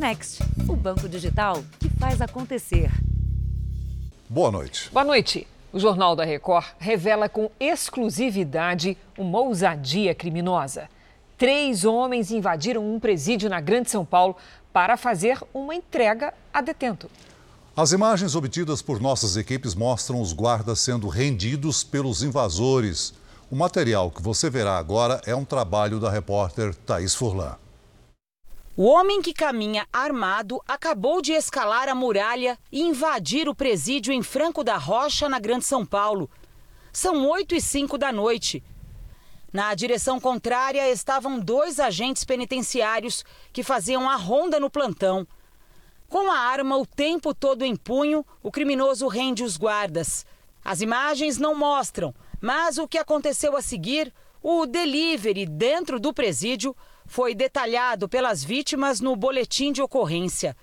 Next, o banco digital que faz acontecer. Boa noite. Boa noite. O Jornal da Record revela com exclusividade uma ousadia criminosa. Três homens invadiram um presídio na Grande São Paulo para fazer uma entrega a detento. As imagens obtidas por nossas equipes mostram os guardas sendo rendidos pelos invasores. O material que você verá agora é um trabalho da repórter Thaís Furlan. O homem que caminha armado acabou de escalar a muralha e invadir o presídio em Franco da Rocha, na Grande São Paulo. São 8 e 5 da noite. Na direção contrária estavam dois agentes penitenciários que faziam a ronda no plantão. Com a arma o tempo todo em punho, o criminoso rende os guardas. As imagens não mostram, mas o que aconteceu a seguir, o delivery dentro do presídio, foi detalhado pelas vítimas no boletim de ocorrência.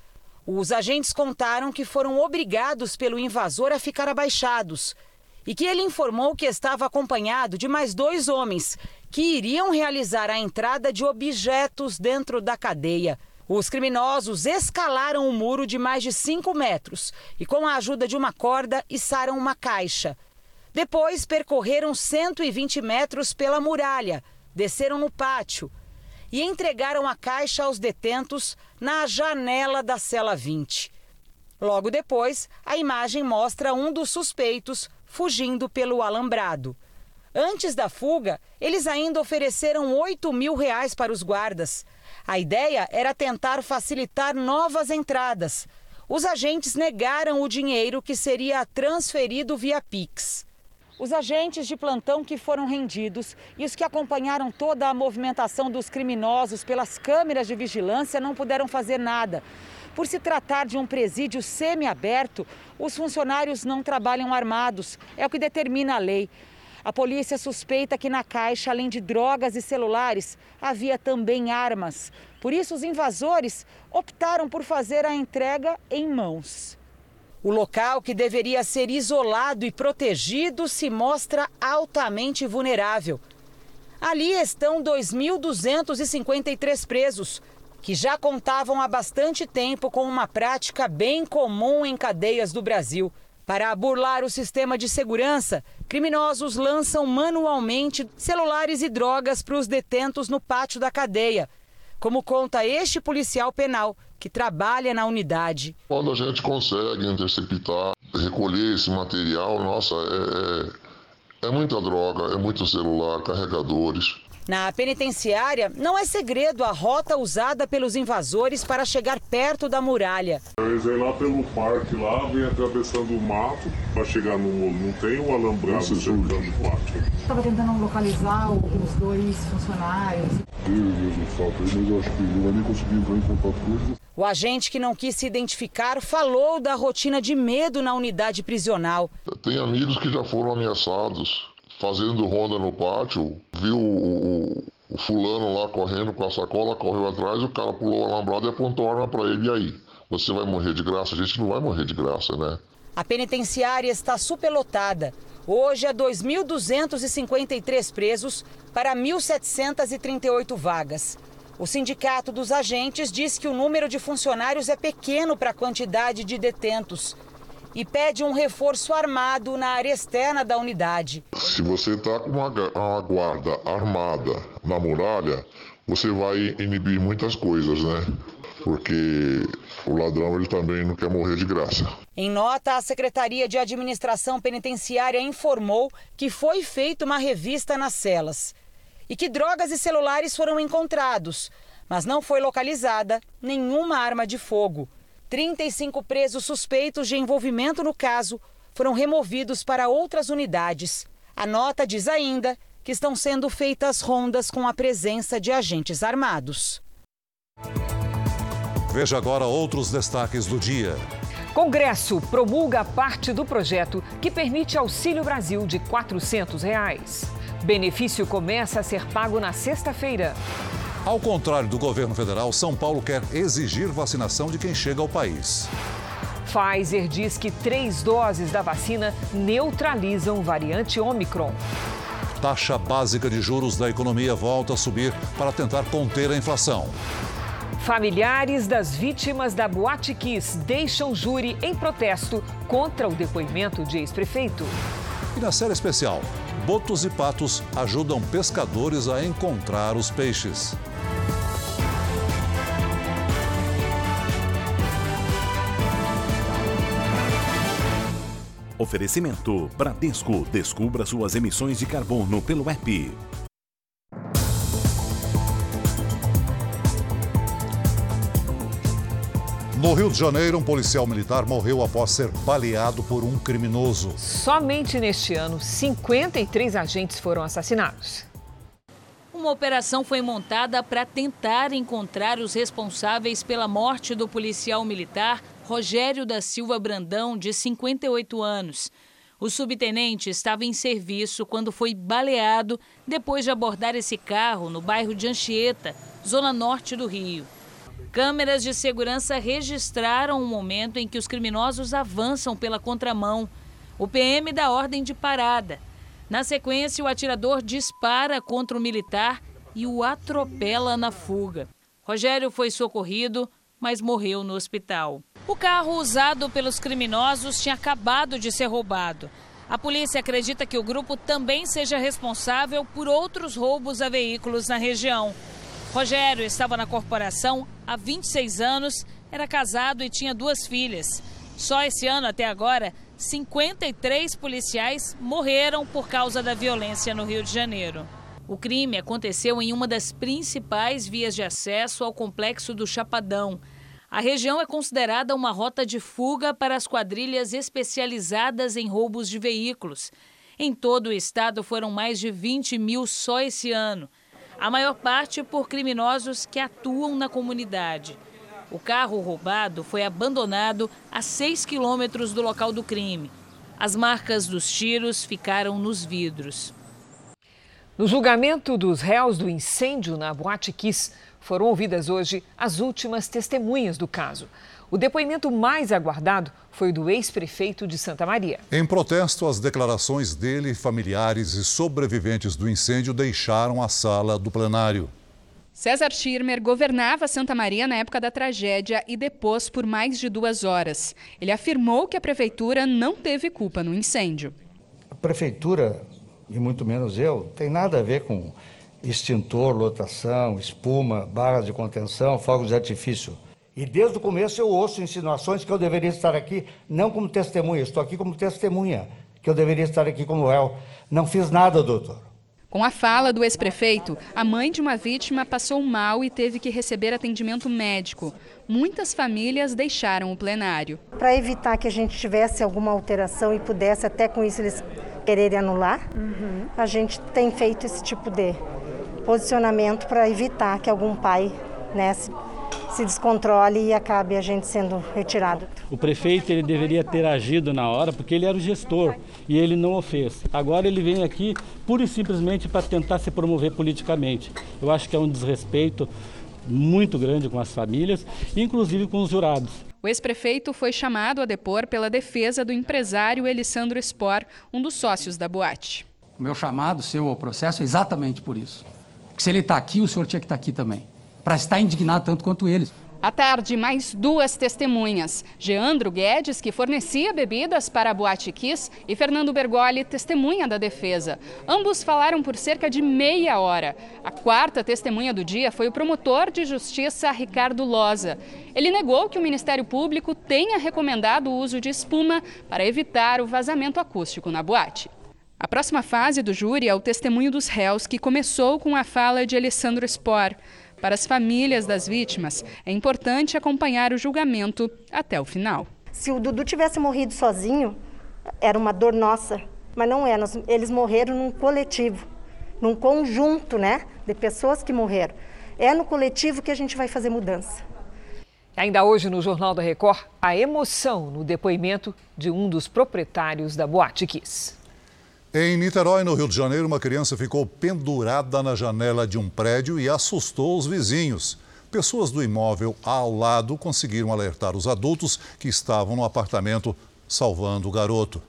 Os agentes contaram que foram obrigados pelo invasor a ficar abaixados e que ele informou que estava acompanhado de mais dois homens que iriam realizar a entrada de objetos dentro da cadeia. Os criminosos escalaram o um muro de mais de 5 metros e, com a ajuda de uma corda, içaram uma caixa. Depois percorreram 120 metros pela muralha, desceram no pátio e entregaram a caixa aos detentos na janela da cela 20. Logo depois, a imagem mostra um dos suspeitos fugindo pelo alambrado. Antes da fuga, eles ainda ofereceram 8 mil reais para os guardas. A ideia era tentar facilitar novas entradas. Os agentes negaram o dinheiro que seria transferido via Pix. Os agentes de plantão que foram rendidos e os que acompanharam toda a movimentação dos criminosos pelas câmeras de vigilância não puderam fazer nada. Por se tratar de um presídio semiaberto, os funcionários não trabalham armados, é o que determina a lei. A polícia suspeita que na caixa, além de drogas e celulares, havia também armas. Por isso, os invasores optaram por fazer a entrega em mãos. O local, que deveria ser isolado e protegido, se mostra altamente vulnerável. Ali estão 2.253 presos, que já contavam há bastante tempo com uma prática bem comum em cadeias do Brasil. Para burlar o sistema de segurança, criminosos lançam manualmente celulares e drogas para os detentos no pátio da cadeia, como conta este policial penal que trabalha na unidade. Quando a gente consegue interceptar, recolher esse material, nossa, é, é, é muita droga, é muito celular, carregadores. Na penitenciária, não é segredo a rota usada pelos invasores para chegar perto da muralha. Eles vêm lá pelo parque, lá, vêm atravessando o mato para chegar no. Não tem o um alambrado cercando o pátio. Estava tentando localizar os dois funcionários. Deus, Deus do céu, mas eu acho que não vai nem conseguir entrar em contato com eles. O agente que não quis se identificar falou da rotina de medo na unidade prisional. Tem amigos que já foram ameaçados fazendo ronda no pátio, viu o, o, fulano lá correndo com a sacola, correu atrás, o cara pulou o alambrado e apontou a arma para ele. E aí? Você vai morrer de graça? A gente não vai morrer de graça, né? A penitenciária está superlotada. Hoje é 2.253 presos para 1.738 vagas. O Sindicato dos Agentes diz que o número de funcionários é pequeno para a quantidade de detentos e pede um reforço armado na área externa da unidade. Se você está com uma, uma guarda armada na muralha, você vai inibir muitas coisas, né? Porque o ladrão ele também não quer morrer de graça. Em nota, a Secretaria de Administração Penitenciária informou que foi feita uma revista nas celas e que drogas e celulares foram encontrados, mas não foi localizada nenhuma arma de fogo. 35 presos suspeitos de envolvimento no caso foram removidos para outras unidades. A nota diz ainda que estão sendo feitas rondas com a presença de agentes armados. Veja agora outros destaques do dia. Congresso promulga parte do projeto que permite Auxílio Brasil de 400 reais. Benefício começa a ser pago na sexta-feira. Ao contrário do governo federal, São Paulo quer exigir vacinação de quem chega ao país. Pfizer diz que três doses da vacina neutralizam variante Omicron. Taxa básica de juros da economia volta a subir para tentar conter a inflação. Familiares das vítimas da Boate Kiss deixam júri em protesto contra o depoimento de ex-prefeito. E na série especial, botos e patos ajudam pescadores a encontrar os peixes. Oferecimento Bradesco. Descubra suas emissões de carbono pelo app. No Rio de Janeiro, um policial militar morreu após ser baleado por um criminoso. Somente neste ano, 53 agentes foram assassinados. Uma operação foi montada para tentar encontrar os responsáveis pela morte do policial militar Rogério da Silva Brandão, de 58 anos. O subtenente estava em serviço quando foi baleado depois de abordar esse carro no bairro de Anchieta, zona norte do Rio. Câmeras de segurança registraram o momento em que os criminosos avançam pela contramão. O PM dá ordem de parada. Na sequência, o atirador dispara contra o militar e o atropela na fuga. Rogério foi socorrido, mas morreu no hospital. O carro usado pelos criminosos tinha acabado de ser roubado. A polícia acredita que o grupo também seja responsável por outros roubos a veículos na região. Rogério estava na corporação há 26 anos, era casado e tinha duas filhas. Só esse ano até agora, 53 policiais morreram por causa da violência no Rio de Janeiro. O crime aconteceu em uma das principais vias de acesso ao complexo do Chapadão. A região é considerada uma rota de fuga para as quadrilhas especializadas em roubos de veículos. Em todo o estado foram mais de 20 mil só esse ano a maior parte por criminosos que atuam na comunidade. O carro roubado foi abandonado a 6 quilômetros do local do crime. As marcas dos tiros ficaram nos vidros. No julgamento dos réus do incêndio na Boate Kiss, foram ouvidas hoje as últimas testemunhas do caso. O depoimento mais aguardado foi do ex-prefeito de Santa Maria. Em protesto, as declarações dele, familiares e sobreviventes do incêndio deixaram a sala do plenário. César Schirmer governava Santa Maria na época da tragédia e depôs por mais de duas horas. Ele afirmou que a prefeitura não teve culpa no incêndio. A prefeitura, e muito menos eu, tem nada a ver com extintor, lotação, espuma, barras de contenção, fogos de artifício. E desde o começo eu ouço insinuações que eu deveria estar aqui não como testemunha, estou aqui como testemunha, que eu deveria estar aqui como réu. Não fiz nada, doutor. Com a fala do ex-prefeito, a mãe de uma vítima passou mal e teve que receber atendimento médico. Muitas famílias deixaram o plenário. Para evitar que a gente tivesse alguma alteração e pudesse até com isso eles quererem anular, uhum. a gente tem feito esse tipo de posicionamento para evitar que algum pai né, se descontrole e acabe a gente sendo retirado. O prefeito ele deveria ter agido na hora porque ele era o gestor e ele não o fez. Agora ele vem aqui pura e simplesmente para tentar se promover politicamente. Eu acho que é um desrespeito muito grande com as famílias, inclusive com os jurados. O ex-prefeito foi chamado a depor pela defesa do empresário Elisandro Spor, um dos sócios da boate. O meu chamado, seu ao processo, é exatamente por isso. Porque se ele está aqui, o senhor tinha que estar tá aqui também para estar indignado tanto quanto eles. À tarde, mais duas testemunhas. Geandro Guedes, que fornecia bebidas para a Boate Kiss, e Fernando Bergoli, testemunha da defesa. Ambos falaram por cerca de meia hora. A quarta testemunha do dia foi o promotor de justiça Ricardo Loza. Ele negou que o Ministério Público tenha recomendado o uso de espuma para evitar o vazamento acústico na boate. A próxima fase do júri é o testemunho dos réus, que começou com a fala de Alessandro Spor. Para as famílias das vítimas, é importante acompanhar o julgamento até o final. Se o Dudu tivesse morrido sozinho, era uma dor nossa, mas não é. eles morreram num coletivo, num conjunto, né, de pessoas que morreram. É no coletivo que a gente vai fazer mudança. Ainda hoje no Jornal da Record, a emoção no depoimento de um dos proprietários da Boate Kiss. Em Niterói, no Rio de Janeiro, uma criança ficou pendurada na janela de um prédio e assustou os vizinhos. Pessoas do imóvel ao lado conseguiram alertar os adultos que estavam no apartamento, salvando o garoto.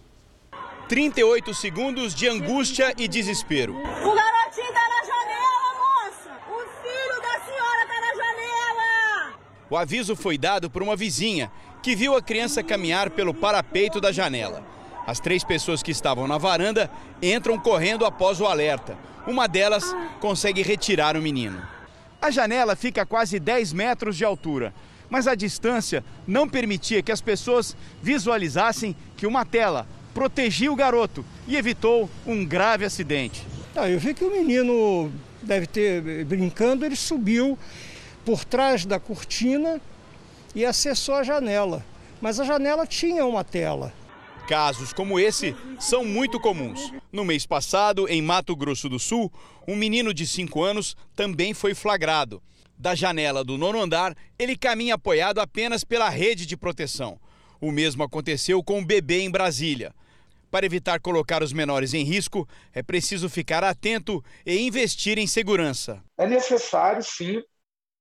38 segundos de angústia e desespero. O garotinho tá na janela, moça! O filho da senhora tá na janela! O aviso foi dado por uma vizinha que viu a criança caminhar pelo parapeito da janela. As três pessoas que estavam na varanda entram correndo após o alerta. Uma delas consegue retirar o menino. A janela fica a quase 10 metros de altura, mas a distância não permitia que as pessoas visualizassem que uma tela protegia o garoto e evitou um grave acidente. Ah, eu vi que o menino deve ter brincando, ele subiu por trás da cortina e acessou a janela. Mas a janela tinha uma tela. Casos como esse são muito comuns. No mês passado, em Mato Grosso do Sul, um menino de 5 anos também foi flagrado. Da janela do nono andar, ele caminha apoiado apenas pela rede de proteção. O mesmo aconteceu com um bebê em Brasília. Para evitar colocar os menores em risco, é preciso ficar atento e investir em segurança. É necessário, sim,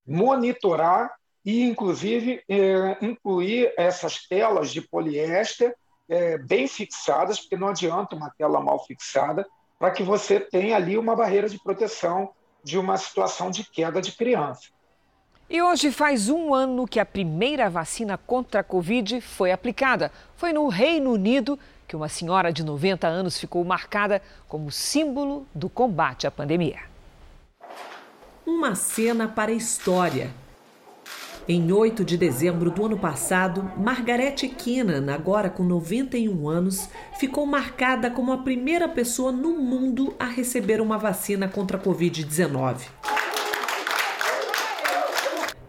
monitorar e, inclusive, é, incluir essas telas de poliéster é, bem fixadas, porque não adianta uma tela mal fixada, para que você tenha ali uma barreira de proteção de uma situação de queda de criança. E hoje faz um ano que a primeira vacina contra a Covid foi aplicada. Foi no Reino Unido que uma senhora de 90 anos ficou marcada como símbolo do combate à pandemia. Uma cena para a história. Em 8 de dezembro do ano passado, Margaret Keenan, agora com 91 anos, ficou marcada como a primeira pessoa no mundo a receber uma vacina contra a Covid-19.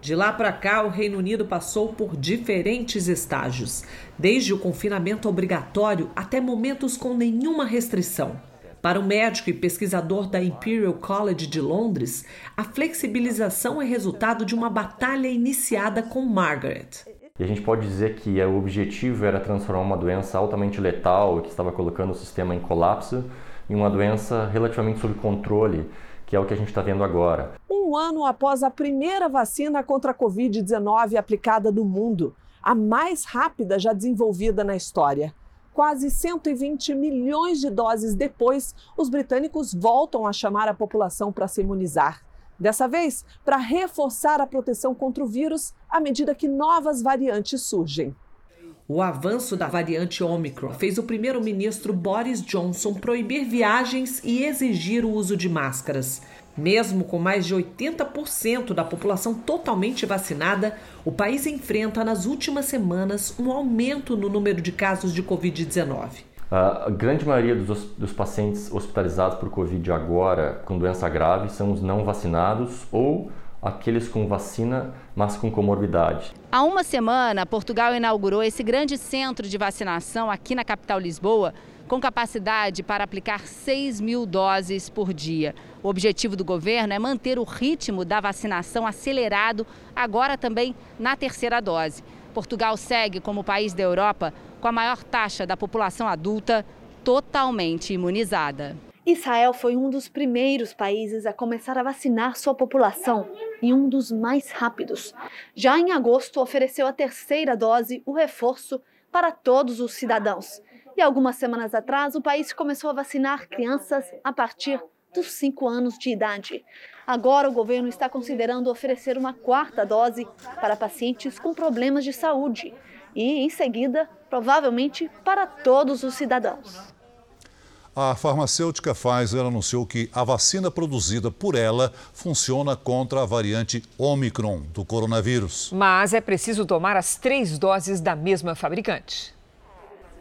De lá para cá, o Reino Unido passou por diferentes estágios, desde o confinamento obrigatório até momentos com nenhuma restrição. Para o médico e pesquisador da Imperial College de Londres, a flexibilização é resultado de uma batalha iniciada com Margaret. E a gente pode dizer que o objetivo era transformar uma doença altamente letal, que estava colocando o sistema em colapso, em uma doença relativamente sob controle, que é o que a gente está vendo agora. Um ano após a primeira vacina contra a Covid-19 aplicada no mundo, a mais rápida já desenvolvida na história. Quase 120 milhões de doses depois, os britânicos voltam a chamar a população para se imunizar. Dessa vez, para reforçar a proteção contra o vírus à medida que novas variantes surgem. O avanço da variante Omicron fez o primeiro-ministro Boris Johnson proibir viagens e exigir o uso de máscaras. Mesmo com mais de 80% da população totalmente vacinada, o país enfrenta nas últimas semanas um aumento no número de casos de Covid-19. A grande maioria dos, dos, pacientes hospitalizados por Covid agora com doença grave são os não vacinados ou aqueles com vacina, mas com comorbidade. Há uma semana, Portugal inaugurou esse grande centro de vacinação aqui na capital Lisboa com capacidade para aplicar 6 mil doses por dia. O objetivo do governo é manter o ritmo da vacinação acelerado, agora também na terceira dose. Portugal segue como país da Europa com a maior taxa da população adulta totalmente imunizada. Israel foi um dos primeiros países a começar a vacinar sua população e um dos mais rápidos. Já em agosto, ofereceu a terceira dose, o reforço, para todos os cidadãos. E algumas semanas atrás, o país começou a vacinar crianças a partir dos 5 anos de idade. Agora, o governo está considerando oferecer uma quarta dose para pacientes com problemas de saúde e, em seguida, provavelmente para todos os cidadãos. A farmacêutica Pfizer anunciou que a vacina produzida por ela funciona contra a variante Omicron do coronavírus. Mas é preciso tomar as três doses da mesma fabricante.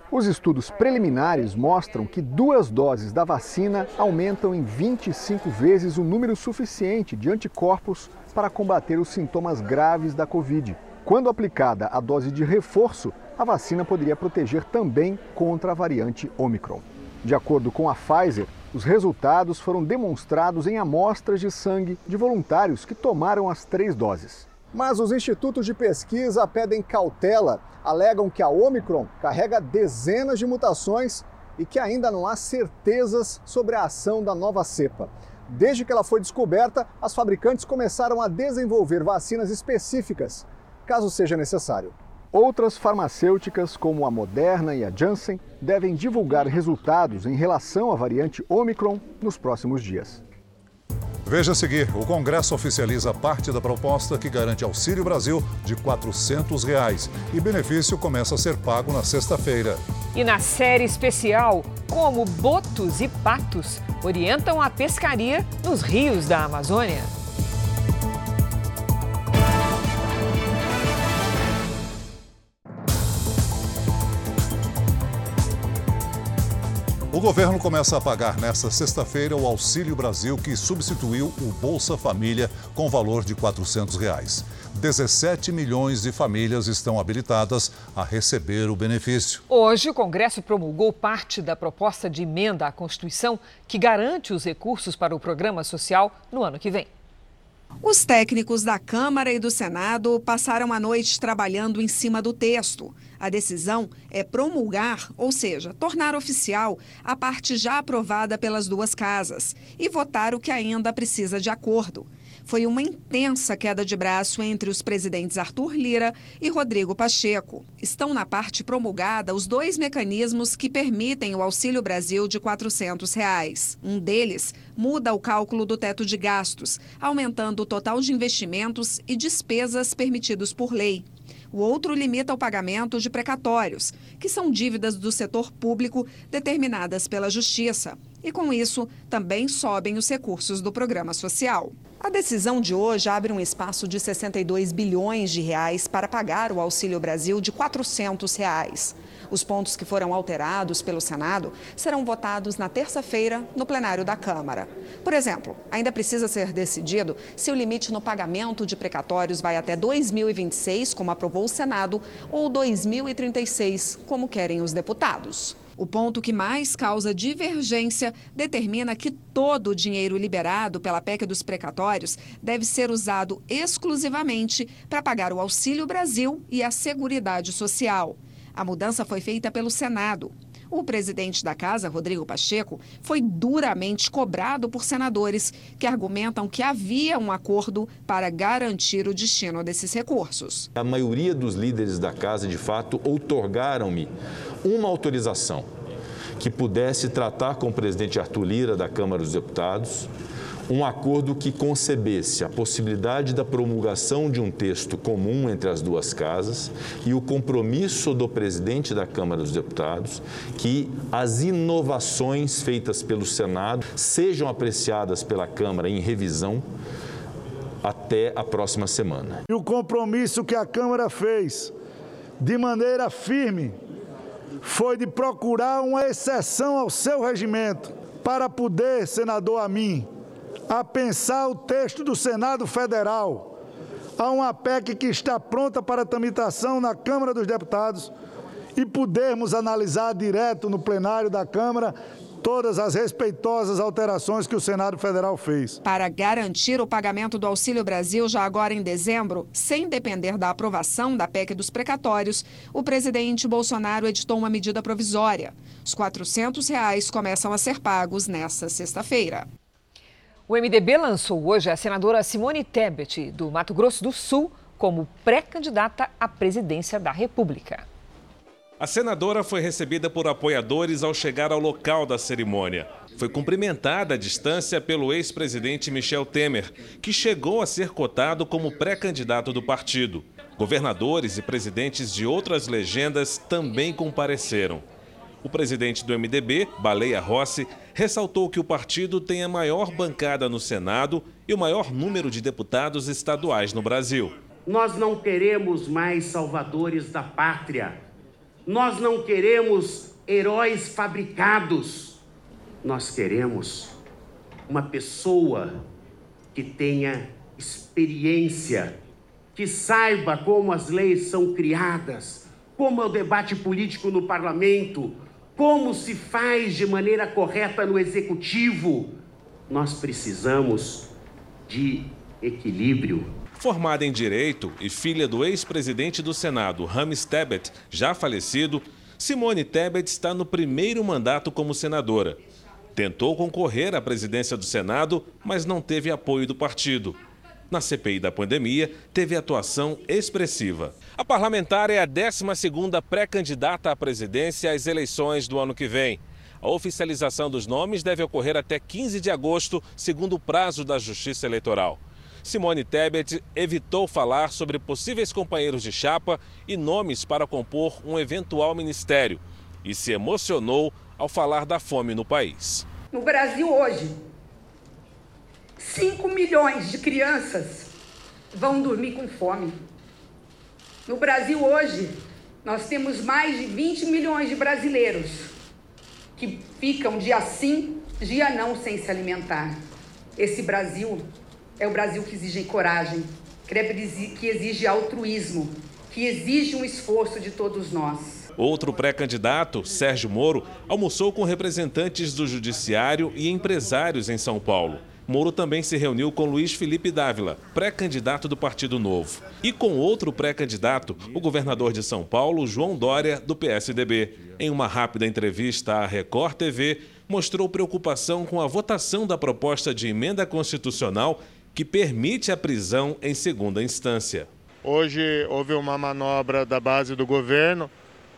Os estudos preliminares mostram que duas doses da vacina aumentam em 25 vezes o número suficiente de anticorpos para combater os sintomas graves da Covid. Quando aplicada a dose de reforço, a vacina poderia proteger também contra a variante Omicron. De acordo com a Pfizer, os resultados foram demonstrados em amostras de sangue de voluntários que tomaram as três doses. Mas os institutos de pesquisa pedem cautela, alegam que a Omicron carrega dezenas de mutações e que ainda não há certezas sobre a ação da nova cepa. Desde que ela foi descoberta, as fabricantes começaram a desenvolver vacinas específicas, caso seja necessário. Outras farmacêuticas, como a Moderna e a Janssen, devem divulgar resultados em relação à variante Omicron nos próximos dias. Veja a seguir, o Congresso oficializa parte da proposta que garante Auxílio Brasil de 400 reais, e benefício começa a ser pago na sexta-feira. E na série especial, como botos e patos orientam a pescaria nos rios da Amazônia. O governo começa a pagar nesta sexta-feira o Auxílio Brasil, que substituiu o Bolsa Família com valor de 400 reais. 17 milhões de famílias estão habilitadas a receber o benefício. Hoje, o Congresso promulgou parte da proposta de emenda à Constituição que garante os recursos para o programa social no ano que vem. Os técnicos da Câmara e do Senado passaram a noite trabalhando em cima do texto. A decisão é promulgar, ou seja, tornar oficial, a parte já aprovada pelas duas casas e votar o que ainda precisa de acordo. Foi uma intensa queda de braço entre os presidentes Arthur Lira e Rodrigo Pacheco. Estão na parte promulgada os dois mecanismos que permitem o Auxílio Brasil de 400 reais. Um deles muda o cálculo do teto de gastos, aumentando o total de investimentos e despesas permitidos por lei. O outro limita o pagamento de precatórios, que são dívidas do setor público determinadas pela Justiça. E com isso, também sobem os recursos do programa social. A decisão de hoje abre um espaço de 62 bilhões de reais para pagar o Auxílio Brasil de 400 reais. Os pontos que foram alterados pelo Senado serão votados na terça-feira no plenário da Câmara. Por exemplo, ainda precisa ser decidido se o limite no pagamento de precatórios vai até 2026, como aprovou o Senado, ou 2036, como querem os deputados. O ponto que mais causa divergência determina que todo o dinheiro liberado pela PEC dos precatórios deve ser usado exclusivamente para pagar o Auxílio Brasil e a Seguridade Social. A mudança foi feita pelo Senado. O presidente da casa, Rodrigo Pacheco, foi duramente cobrado por senadores que argumentam que havia um acordo para garantir o destino desses recursos. A maioria dos líderes da casa, de fato, outorgaram-me uma autorização que pudesse tratar com o presidente Arthur Lira da Câmara dos Deputados um acordo que concebesse a possibilidade da promulgação de um texto comum entre as duas casas e o compromisso do presidente da Câmara dos Deputados que as inovações feitas pelo Senado sejam apreciadas pela Câmara em revisão até a próxima semana. E o compromisso que a Câmara fez de maneira firme foi de procurar uma exceção ao seu regimento para poder, senador Amin, a pensar o texto do Senado Federal. Há uma PEC que está pronta para tramitação na Câmara dos Deputados e podermos analisar direto no plenário da Câmara todas as respeitosas alterações que o Senado Federal fez. Para garantir o pagamento do Auxílio Brasil já agora em dezembro, sem depender da aprovação da PEC dos precatórios, o presidente Bolsonaro editou uma medida provisória. Os 400 reais começam a ser pagos nesta sexta-feira. O MDB lançou hoje a senadora Simone Tebet, do Mato Grosso do Sul, como pré-candidata à presidência da República. A senadora foi recebida por apoiadores ao chegar ao local da cerimônia. Foi cumprimentada à distância pelo ex-presidente Michel Temer, que chegou a ser cotado como pré-candidato do partido. Governadores e presidentes de outras legendas também compareceram. O presidente do MDB, Baleia Rossi, ressaltou que o partido tem a maior bancada no Senado e o maior número de deputados estaduais no Brasil. Nós não queremos mais salvadores da pátria nós não queremos heróis fabricados. Nós queremos uma pessoa que tenha experiência, que saiba como as leis são criadas, como é o debate político no parlamento, como se faz de maneira correta no executivo. Nós precisamos de equilíbrio. Formada em Direito e filha do ex-presidente do Senado, Rames Tebet, já falecido, Simone Tebet está no primeiro mandato como senadora. Tentou concorrer à presidência do Senado, mas não teve apoio do partido. Na CPI da pandemia, teve atuação expressiva. A parlamentar é a 12ª pré-candidata à presidência às eleições do ano que vem. A oficialização dos nomes deve ocorrer até 15 de agosto, segundo o prazo da Justiça Eleitoral. Simone Tebet evitou falar sobre possíveis companheiros de chapa e nomes para compor um eventual ministério e se emocionou ao falar da fome no país. No Brasil hoje, 5 milhões de crianças vão dormir com fome. No Brasil hoje, nós temos mais de 20 milhões de brasileiros que ficam dia sim, dia não sem se alimentar. Esse Brasil é o Brasil que exige coragem, que exige altruísmo, que exige um esforço de todos nós. Outro pré-candidato, Sérgio Moro, almoçou com representantes do Judiciário e empresários em São Paulo. Moro também se reuniu com Luiz Felipe Dávila, pré-candidato do Partido Novo, e com outro pré-candidato, o governador de São Paulo, João Dória, do PSDB. Em uma rápida entrevista à Record TV, mostrou preocupação com a votação da proposta de emenda constitucional que permite a prisão em segunda instância. Hoje houve uma manobra da base do governo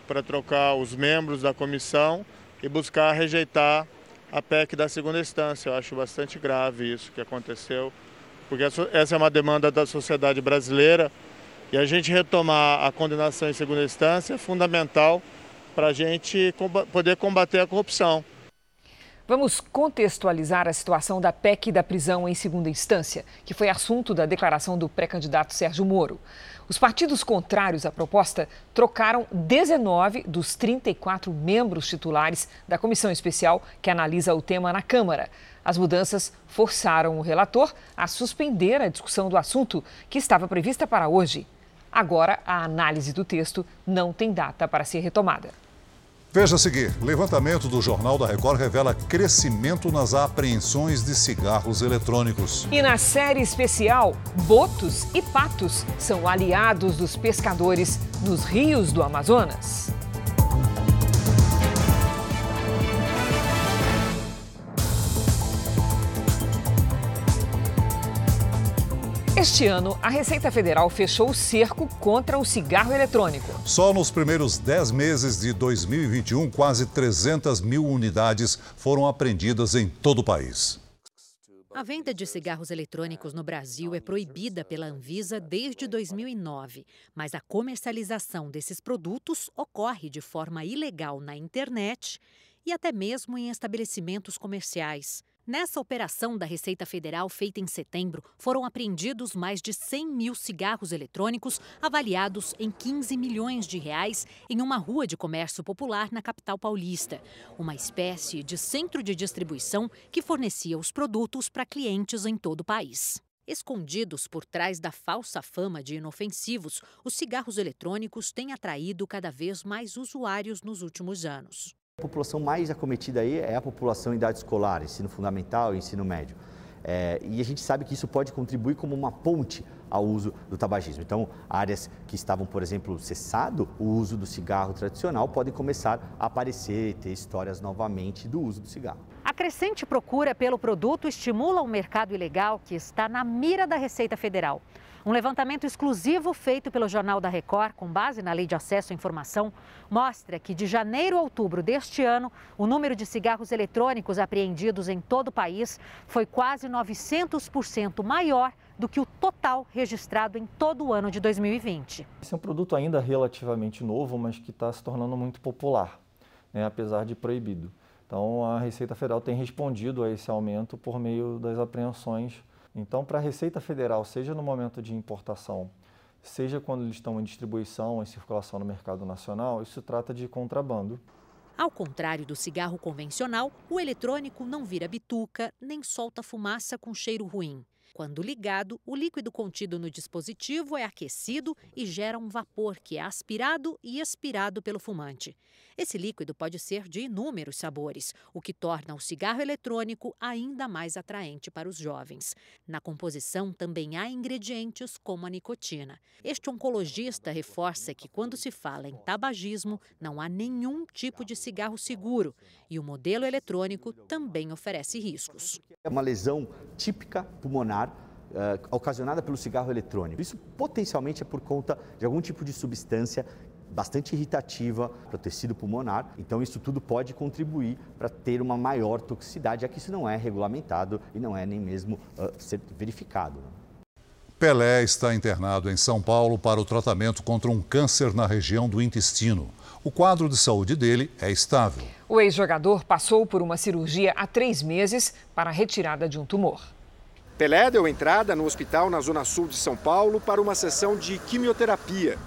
para trocar os membros da comissão e buscar rejeitar a PEC da segunda instância. Eu acho bastante grave isso que aconteceu, porque essa é uma demanda da sociedade brasileira e a gente retomar a condenação em segunda instância é fundamental para a gente poder combater a corrupção. Vamos contextualizar a situação da PEC da prisão em segunda instância, que foi assunto da declaração do pré-candidato Sérgio Moro. Os partidos contrários à proposta trocaram 19 dos 34 membros titulares da comissão especial que analisa o tema na Câmara. As mudanças forçaram o relator a suspender a discussão do assunto, que estava prevista para hoje. Agora, a análise do texto não tem data para ser retomada. Veja a seguir: levantamento do Jornal da Record revela crescimento nas apreensões de cigarros eletrônicos. E na série especial, botos e patos são aliados dos pescadores nos rios do Amazonas. Este ano, a Receita Federal fechou o cerco contra o cigarro eletrônico. Só nos primeiros 10 meses de 2021, quase 300 mil unidades foram apreendidas em todo o país. A venda de cigarros eletrônicos no Brasil é proibida pela Anvisa desde 2009, mas a comercialização desses produtos ocorre de forma ilegal na internet e até mesmo em estabelecimentos comerciais. Nessa operação da Receita Federal feita em setembro, foram apreendidos mais de 100 mil cigarros eletrônicos avaliados em 15 milhões de reais em uma rua de comércio popular na capital paulista. Uma espécie de centro de distribuição que fornecia os produtos para clientes em todo o país. Escondidos por trás da falsa fama de inofensivos, os cigarros eletrônicos têm atraído cada vez mais usuários nos últimos anos. A população mais acometida aí é a população em idade escolar, ensino fundamental e ensino médio. É, e a gente sabe que isso pode contribuir como uma ponte ao uso do tabagismo. Então, áreas que estavam, por exemplo, cessado o uso do cigarro tradicional podem começar a aparecer e ter histórias novamente do uso do cigarro. A crescente procura pelo produto estimula um mercado ilegal que está na mira da Receita Federal. Um levantamento exclusivo feito pelo Jornal da Record, com base na Lei de Acesso à Informação, mostra que de janeiro a outubro deste ano, o número de cigarros eletrônicos apreendidos em todo o país foi quase 900% maior do que o total registrado em todo o ano de 2020. Esse é um produto ainda relativamente novo, mas que está se tornando muito popular, né, apesar de proibido. Então, a Receita Federal tem respondido a esse aumento por meio das apreensões então, para a Receita Federal, seja no momento de importação, seja quando eles estão em distribuição, em circulação no mercado nacional, isso trata de contrabando. Ao contrário do cigarro convencional, o eletrônico não vira bituca nem solta fumaça com cheiro ruim. Quando ligado, o líquido contido no dispositivo é aquecido e gera um vapor que é aspirado e expirado pelo fumante. Esse líquido pode ser de inúmeros sabores, o que torna o cigarro eletrônico ainda mais atraente para os jovens. Na composição também há ingredientes como a nicotina. Este oncologista reforça que quando se fala em tabagismo, não há nenhum tipo de cigarro seguro e o modelo eletrônico também oferece riscos. É uma lesão típica pulmonar Uh, ocasionada pelo cigarro eletrônico. Isso potencialmente é por conta de algum tipo de substância bastante irritativa para o tecido pulmonar. Então, isso tudo pode contribuir para ter uma maior toxicidade, já que isso não é regulamentado e não é nem mesmo uh, ser verificado. Né? Pelé está internado em São Paulo para o tratamento contra um câncer na região do intestino. O quadro de saúde dele é estável. O ex-jogador passou por uma cirurgia há três meses para a retirada de um tumor. Pelé deu entrada no hospital na Zona Sul de São Paulo para uma sessão de quimioterapia.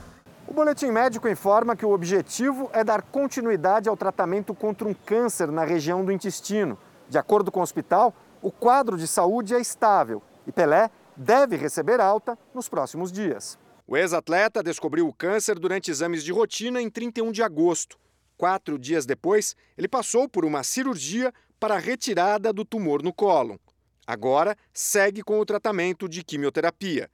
O boletim médico informa que o objetivo é dar continuidade ao tratamento contra um câncer na região do intestino. De acordo com o hospital, o quadro de saúde é estável e Pelé deve receber alta nos próximos dias. O ex-atleta descobriu o câncer durante exames de rotina em 31 de agosto. Quatro dias depois, ele passou por uma cirurgia para a retirada do tumor no cólon. Agora, segue com o tratamento de quimioterapia.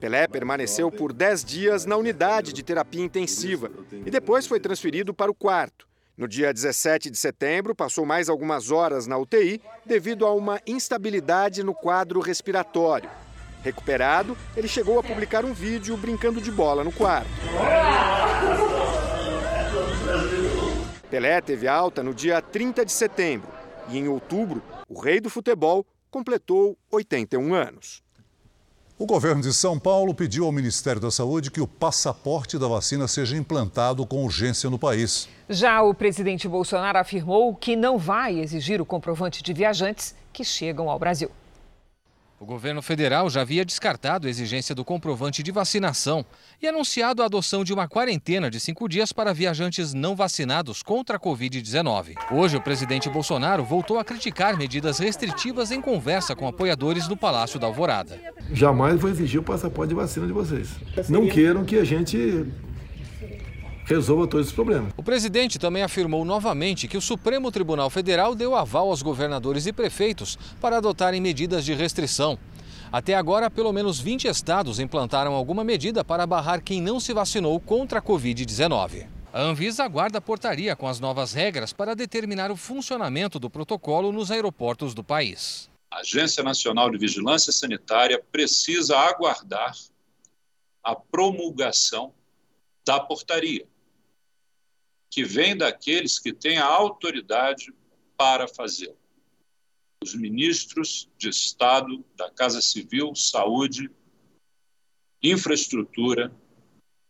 Pelé permaneceu por 10 dias na unidade de terapia intensiva e depois foi transferido para o quarto. No dia 17 de setembro, passou mais algumas horas na UTI devido a uma instabilidade no quadro respiratório. Recuperado, ele chegou a publicar um vídeo brincando de bola no quarto. Pelé teve alta no dia 30 de setembro e, em outubro, o rei do futebol completou 81 anos. O governo de São Paulo pediu ao Ministério da Saúde que o passaporte da vacina seja implantado com urgência no país. Já o presidente Bolsonaro afirmou que não vai exigir o comprovante de viajantes que chegam ao Brasil. O governo federal já havia descartado a exigência do comprovante de vacinação e anunciado a adoção de uma quarentena de cinco dias para viajantes não vacinados contra a Covid-19. Hoje, o presidente Bolsonaro voltou a criticar medidas restritivas em conversa com apoiadores no Palácio da Alvorada. Jamais vou exigir o passaporte de vacina de vocês. Não queiram que a gente resolva todos os problemas. O presidente também afirmou novamente que o Supremo Tribunal Federal deu aval aos governadores e prefeitos para adotarem medidas de restrição. Até agora, pelo menos 20 estados implantaram alguma medida para barrar quem não se vacinou contra a Covid-19. A Anvisa aguarda a portaria com as novas regras para determinar o funcionamento do protocolo nos aeroportos do país. A Agência Nacional de Vigilância Sanitária precisa aguardar a promulgação da portaria que vem daqueles que têm a autoridade para fazê-lo. Os ministros de Estado da Casa Civil, Saúde, Infraestrutura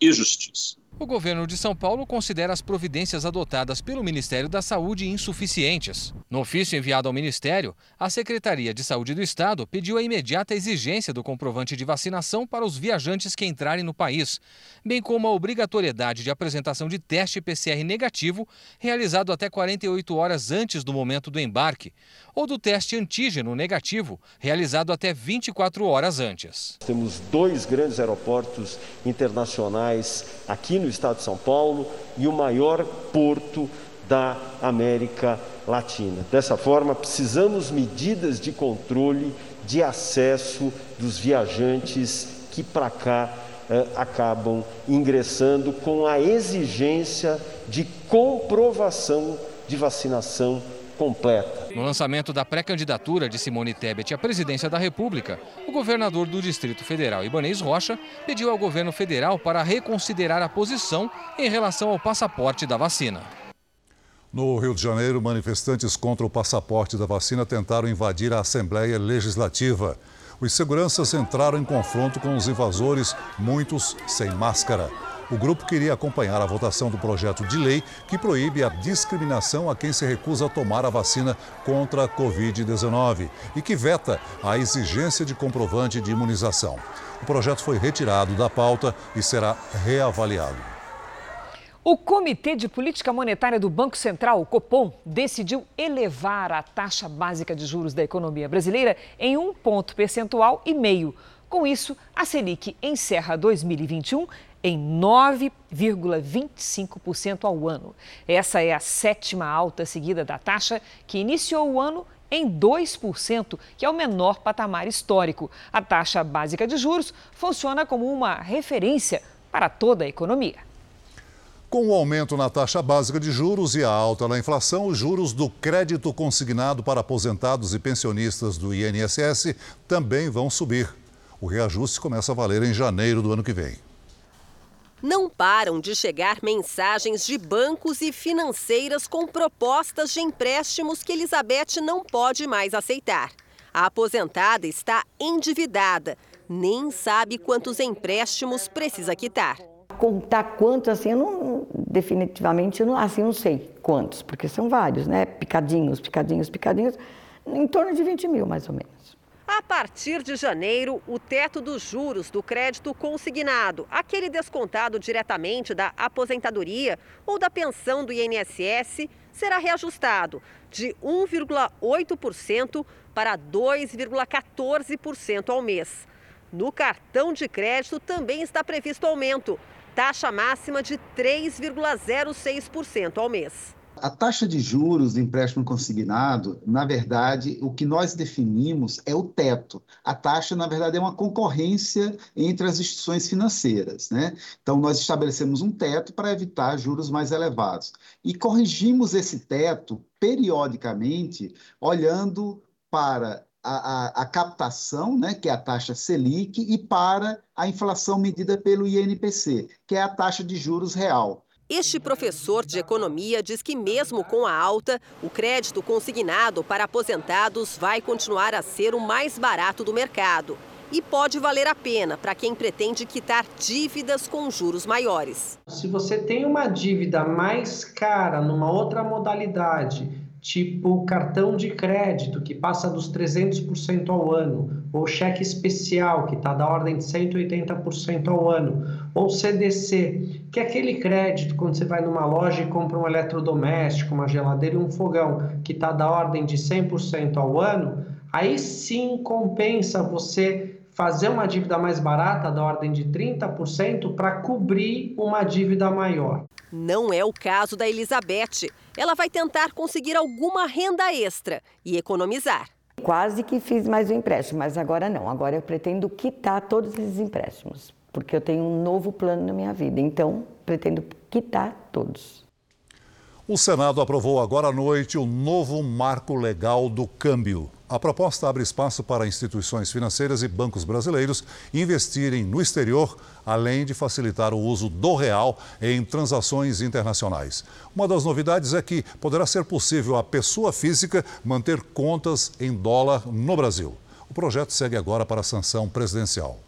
e Justiça. O governo de São Paulo considera as providências adotadas pelo Ministério da Saúde insuficientes. No ofício enviado ao Ministério, a Secretaria de Saúde do Estado pediu a imediata exigência do comprovante de vacinação para os viajantes que entrarem no país, bem como a obrigatoriedade de apresentação de teste PCR negativo realizado até 48 horas antes do momento do embarque, ou do teste antígeno negativo realizado até 24 horas antes. Temos dois grandes aeroportos internacionais aqui no do estado de São Paulo e o maior porto da América Latina. Dessa forma, precisamos medidas de controle de acesso dos viajantes que para cá eh, acabam ingressando com a exigência de comprovação de vacinação completa. No lançamento da pré-candidatura de Simone Tebet à presidência da República, o governador do Distrito Federal, Ibanez Rocha, pediu ao governo federal para reconsiderar a posição em relação ao passaporte da vacina. No Rio de Janeiro, manifestantes contra o passaporte da vacina tentaram invadir a Assembleia Legislativa. Os seguranças entraram em confronto com os invasores, muitos sem máscara. O grupo queria acompanhar a votação do projeto de lei que proíbe a discriminação a quem se recusa a tomar a vacina contra a Covid-19 e que veta a exigência de comprovante de imunização. O projeto foi retirado da pauta e será reavaliado. O Comitê de Política Monetária do Banco Central, o Copom, decidiu elevar a taxa básica de juros da economia brasileira em um ponto percentual e meio. Com isso, a Selic encerra 2021 em 9,25% ao ano. Essa é a sétima alta seguida da taxa, que iniciou o ano em 2%, que é o menor patamar histórico. A taxa básica de juros funciona como uma referência para toda a economia. Com o aumento na taxa básica de juros e a alta na inflação, os juros do crédito consignado para aposentados e pensionistas do INSS também vão subir. O reajuste começa a valer em janeiro do ano que vem. Não param de chegar mensagens de bancos e financeiras com propostas de empréstimos que Elizabeth não pode mais aceitar. A aposentada está endividada, nem sabe quantos empréstimos precisa quitar. Contar quantos, assim, eu não, definitivamente, eu não, assim, não sei quantos, porque são vários, né? Picadinhos, picadinhos, picadinhos, em torno de 20 mil, mais ou menos. A partir de janeiro, o teto dos juros do crédito consignado, aquele descontado diretamente da aposentadoria ou da pensão do INSS, será reajustado de 1,8% para 2,14% ao mês. No cartão de crédito também está previsto aumento, taxa máxima de 3,06% ao mês. A taxa de juros do empréstimo consignado, na verdade, o que nós definimos é o teto. A taxa, na verdade, é uma concorrência entre as instituições financeiras. Né? Então, nós estabelecemos um teto para evitar juros mais elevados. E corrigimos esse teto periodicamente, olhando para a, a, a, captação, né, que é a taxa Selic, e para a inflação medida pelo INPC, que é a taxa de juros real. Este professor de economia diz que, mesmo com a alta, o crédito consignado para aposentados vai continuar a ser o mais barato do mercado. E pode valer a pena para quem pretende quitar dívidas com juros maiores. Se você tem uma dívida mais cara numa outra modalidade, tipo cartão de crédito, que passa dos 300% ao ano, ou cheque especial, que está da ordem de 180% ao ano, ou CDC, que é aquele crédito quando você vai numa loja e compra um eletrodoméstico, uma geladeira e um fogão, que está da ordem de 100% ao ano, aí sim compensa você fazer uma dívida mais barata, da ordem de 30%, para cobrir uma dívida maior. Não é o caso da Elizabeth. Ela vai tentar conseguir alguma renda extra e economizar. Quase que fiz mais um empréstimo, mas agora não. Agora eu pretendo quitar todos esses empréstimos, porque eu tenho um novo plano na minha vida. Então, pretendo quitar todos. O Senado aprovou agora à noite o novo marco legal do câmbio. A proposta abre espaço para instituições financeiras e bancos brasileiros investirem no exterior, além de facilitar o uso do real em transações internacionais. Uma das novidades é que poderá ser possível a pessoa física manter contas em dólar no Brasil. O projeto segue agora para a sanção presidencial.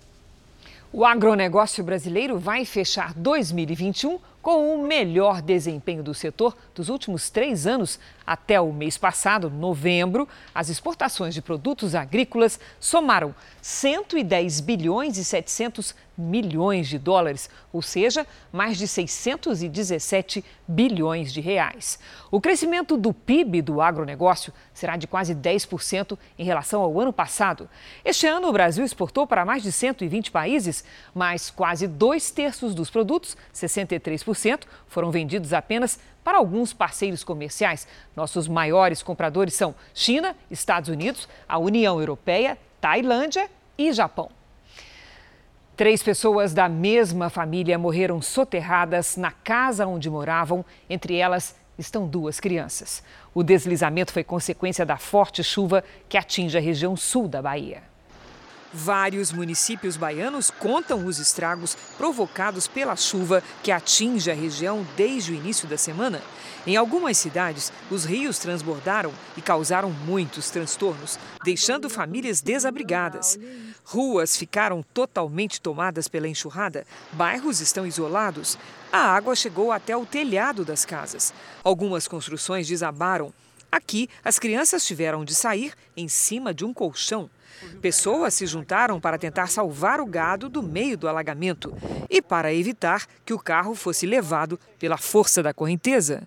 O agronegócio brasileiro vai fechar 2021 com o melhor desempenho do setor dos últimos três anos. Até o mês passado, novembro, as exportações de produtos agrícolas somaram 110 bilhões e 700 milhões de dólares, ou seja, mais de 617 bilhões de reais. O crescimento do PIB do agronegócio será de quase 10% em relação ao ano passado. Este ano, o Brasil exportou para mais de 120 países, mas quase dois terços dos produtos, 63%, foram vendidos apenas para alguns parceiros comerciais. Nossos maiores compradores são China, Estados Unidos, a União Europeia, Tailândia e Japão. Três pessoas da mesma família morreram soterradas na casa onde moravam, entre elas estão duas crianças. O deslizamento foi consequência da forte chuva que atinge a região sul da Bahia. Vários municípios baianos contam os estragos provocados pela chuva que atinge a região desde o início da semana. Em algumas cidades, os rios transbordaram e causaram muitos transtornos, deixando famílias desabrigadas. Ruas ficaram totalmente tomadas pela enxurrada, bairros estão isolados. A água chegou até o telhado das casas. Algumas construções desabaram. Aqui, as crianças tiveram de sair em cima de um colchão. Pessoas se juntaram para tentar salvar o gado do meio do alagamento e para evitar que o carro fosse levado pela força da correnteza.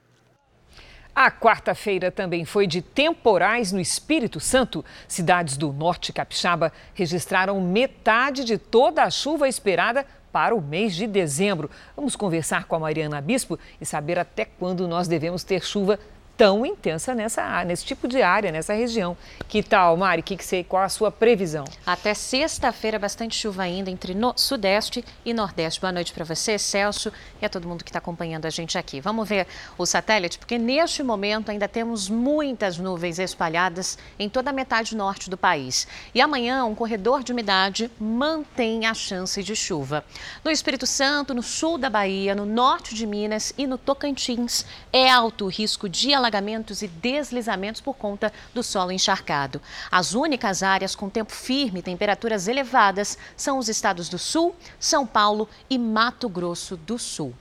A quarta-feira também foi de temporais no Espírito Santo. Cidades do norte capixaba registraram metade de toda a chuva esperada para o mês de dezembro. Vamos conversar com a Mariana Bispo e saber até quando nós devemos ter chuva tão intensa nessa, nesse tipo de área, nessa região. Que tal, Mari? Que que você, qual a sua previsão? Até sexta-feira, bastante chuva ainda entre no Sudeste e Nordeste. Boa noite para você, Celso, e a todo mundo que está acompanhando a gente aqui. Vamos ver o satélite, porque neste momento ainda temos muitas nuvens espalhadas em toda a metade norte do país. E amanhã, um corredor de umidade mantém a chance de chuva. No Espírito Santo, no sul da Bahia, no norte de Minas e no Tocantins, é alto o risco de alagamentos e deslizamentos por conta do solo encharcado. As únicas áreas com tempo firme e temperaturas elevadas são os estados do Sul, São Paulo e Mato Grosso do Sul.